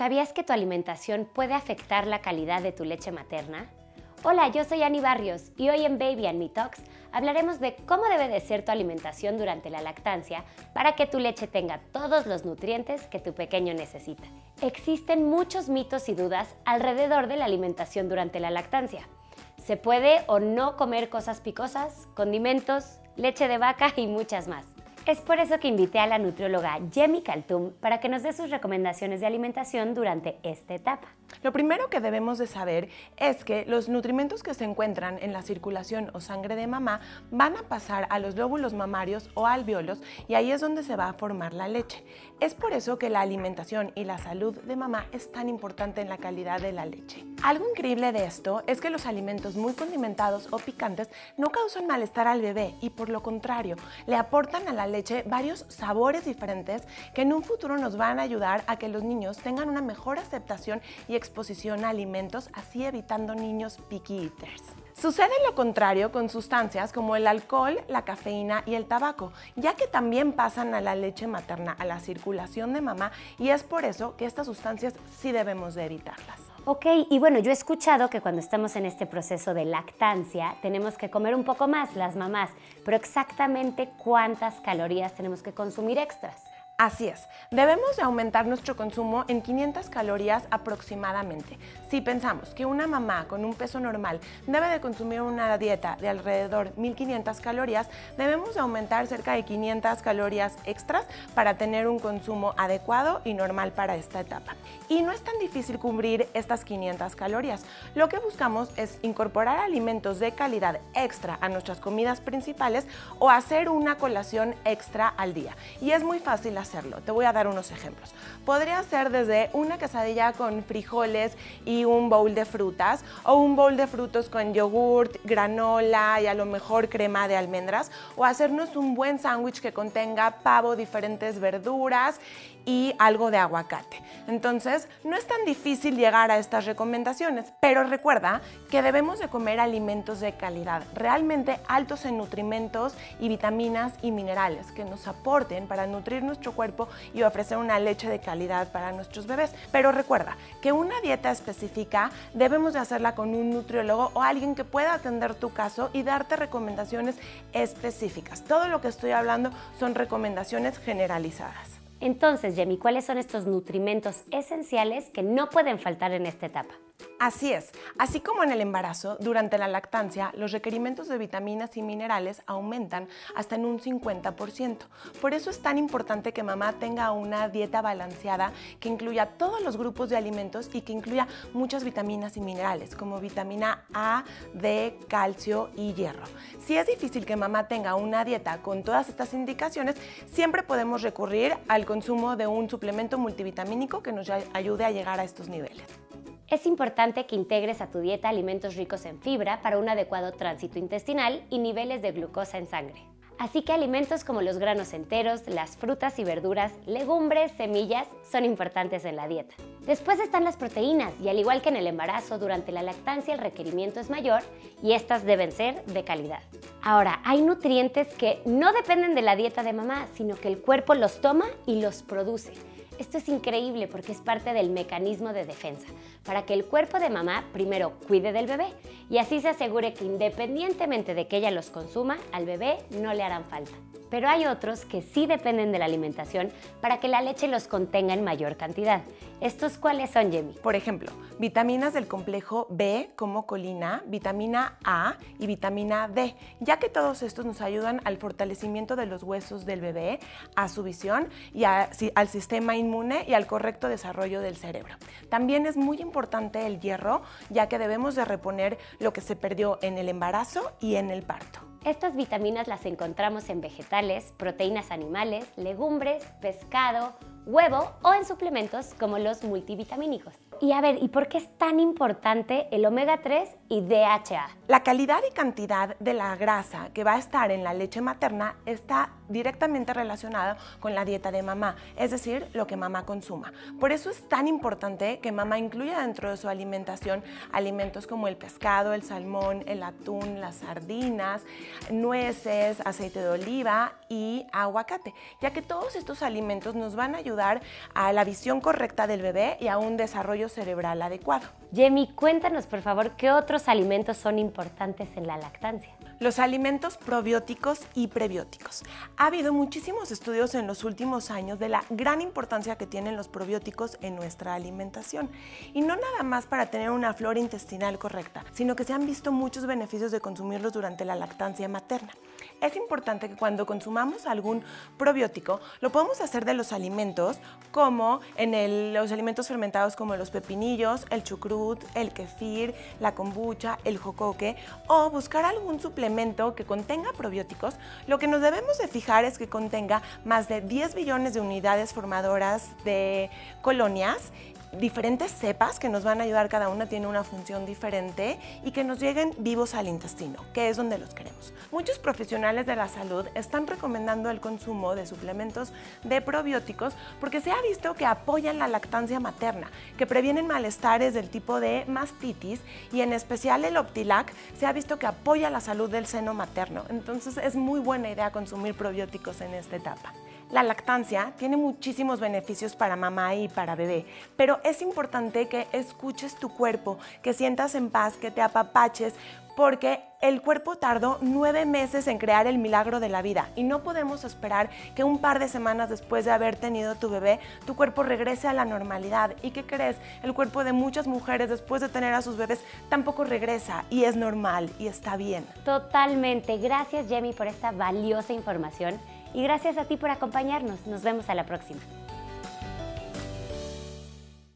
¿Sabías que tu alimentación puede afectar la calidad de tu leche materna? Hola, yo soy Ani Barrios y hoy en Baby and Me Talks hablaremos de cómo debe de ser tu alimentación durante la lactancia para que tu leche tenga todos los nutrientes que tu pequeño necesita. Existen muchos mitos y dudas alrededor de la alimentación durante la lactancia. ¿Se puede o no comer cosas picosas, condimentos, leche de vaca y muchas más? Es por eso que invité a la nutrióloga Jemmy Kaltum para que nos dé sus recomendaciones de alimentación durante esta etapa. Lo primero que debemos de saber es que los nutrimentos que se encuentran en la circulación o sangre de mamá van a pasar a los lóbulos mamarios o alveolos y ahí es donde se va a formar la leche. Es por eso que la alimentación y la salud de mamá es tan importante en la calidad de la leche. Algo increíble de esto es que los alimentos muy condimentados o picantes no causan malestar al bebé y por lo contrario, le aportan a la leche varios sabores diferentes que en un futuro nos van a ayudar a que los niños tengan una mejor aceptación y exposición a alimentos, así evitando niños picky eaters. Sucede lo contrario con sustancias como el alcohol, la cafeína y el tabaco, ya que también pasan a la leche materna, a la circulación de mamá, y es por eso que estas sustancias sí debemos de evitarlas. Ok, y bueno, yo he escuchado que cuando estamos en este proceso de lactancia tenemos que comer un poco más las mamás, pero exactamente cuántas calorías tenemos que consumir extras. Así es, debemos de aumentar nuestro consumo en 500 calorías aproximadamente. Si pensamos que una mamá con un peso normal debe de consumir una dieta de alrededor 1500 calorías, debemos de aumentar cerca de 500 calorías extras para tener un consumo adecuado y normal para esta etapa. Y no es tan difícil cubrir estas 500 calorías. Lo que buscamos es incorporar alimentos de calidad extra a nuestras comidas principales o hacer una colación extra al día. Y es muy fácil hacerlo te voy a dar unos ejemplos. Podría ser desde una quesadilla con frijoles y un bowl de frutas o un bowl de frutos con yogurt, granola y a lo mejor crema de almendras o hacernos un buen sándwich que contenga pavo, diferentes verduras y algo de aguacate. Entonces, no es tan difícil llegar a estas recomendaciones, pero recuerda que debemos de comer alimentos de calidad, realmente altos en nutrimentos y vitaminas y minerales que nos aporten para nutrir nuestro cuerpo y ofrecer una leche de calidad para nuestros bebés. Pero recuerda que una dieta específica debemos de hacerla con un nutriólogo o alguien que pueda atender tu caso y darte recomendaciones específicas. Todo lo que estoy hablando son recomendaciones generalizadas. Entonces, Jemmy, ¿cuáles son estos nutrimentos esenciales que no pueden faltar en esta etapa? Así es, así como en el embarazo, durante la lactancia, los requerimientos de vitaminas y minerales aumentan hasta en un 50%. Por eso es tan importante que mamá tenga una dieta balanceada que incluya todos los grupos de alimentos y que incluya muchas vitaminas y minerales, como vitamina A, D, calcio y hierro. Si es difícil que mamá tenga una dieta con todas estas indicaciones, siempre podemos recurrir al consumo de un suplemento multivitamínico que nos ayude a llegar a estos niveles. Es importante que integres a tu dieta alimentos ricos en fibra para un adecuado tránsito intestinal y niveles de glucosa en sangre. Así que alimentos como los granos enteros, las frutas y verduras, legumbres, semillas son importantes en la dieta. Después están las proteínas y al igual que en el embarazo, durante la lactancia el requerimiento es mayor y estas deben ser de calidad. Ahora, hay nutrientes que no dependen de la dieta de mamá, sino que el cuerpo los toma y los produce. Esto es increíble porque es parte del mecanismo de defensa, para que el cuerpo de mamá primero cuide del bebé y así se asegure que independientemente de que ella los consuma, al bebé no le harán falta. Pero hay otros que sí dependen de la alimentación para que la leche los contenga en mayor cantidad. ¿Estos cuáles son, Jamie? Por ejemplo, vitaminas del complejo B como colina, vitamina A y vitamina D, ya que todos estos nos ayudan al fortalecimiento de los huesos del bebé, a su visión y al sistema inmune y al correcto desarrollo del cerebro. También es muy importante el hierro, ya que debemos de reponer lo que se perdió en el embarazo y en el parto. Estas vitaminas las encontramos en vegetales, proteínas animales, legumbres, pescado, huevo o en suplementos como los multivitamínicos. Y a ver, ¿y por qué es tan importante el omega 3 y DHA? La calidad y cantidad de la grasa que va a estar en la leche materna está directamente relacionada con la dieta de mamá, es decir, lo que mamá consuma. Por eso es tan importante que mamá incluya dentro de su alimentación alimentos como el pescado, el salmón, el atún, las sardinas, nueces, aceite de oliva y aguacate, ya que todos estos alimentos nos van a ayudar a la visión correcta del bebé y a un desarrollo cerebral adecuado. Yemi, cuéntanos por favor qué otros alimentos son importantes en la lactancia. Los alimentos probióticos y prebióticos. Ha habido muchísimos estudios en los últimos años de la gran importancia que tienen los probióticos en nuestra alimentación. Y no nada más para tener una flora intestinal correcta, sino que se han visto muchos beneficios de consumirlos durante la lactancia materna. Es importante que cuando consumamos algún probiótico, lo podamos hacer de los alimentos, como en los alimentos fermentados como los pepinillos, el chucrut, el kefir, la kombucha, el jocoque, o buscar algún suplemento que contenga probióticos. Lo que nos debemos de fijar es que contenga más de 10 billones de unidades formadoras de colonias diferentes cepas que nos van a ayudar, cada una tiene una función diferente y que nos lleguen vivos al intestino, que es donde los queremos. Muchos profesionales de la salud están recomendando el consumo de suplementos de probióticos porque se ha visto que apoyan la lactancia materna, que previenen malestares del tipo de mastitis y en especial el Optilac se ha visto que apoya la salud del seno materno. Entonces es muy buena idea consumir probióticos en esta etapa. La lactancia tiene muchísimos beneficios para mamá y para bebé, pero es importante que escuches tu cuerpo, que sientas en paz, que te apapaches, porque el cuerpo tardó nueve meses en crear el milagro de la vida y no podemos esperar que un par de semanas después de haber tenido tu bebé, tu cuerpo regrese a la normalidad. ¿Y qué crees? El cuerpo de muchas mujeres después de tener a sus bebés tampoco regresa y es normal y está bien. Totalmente. Gracias Jamie por esta valiosa información y gracias a ti por acompañarnos. Nos vemos a la próxima.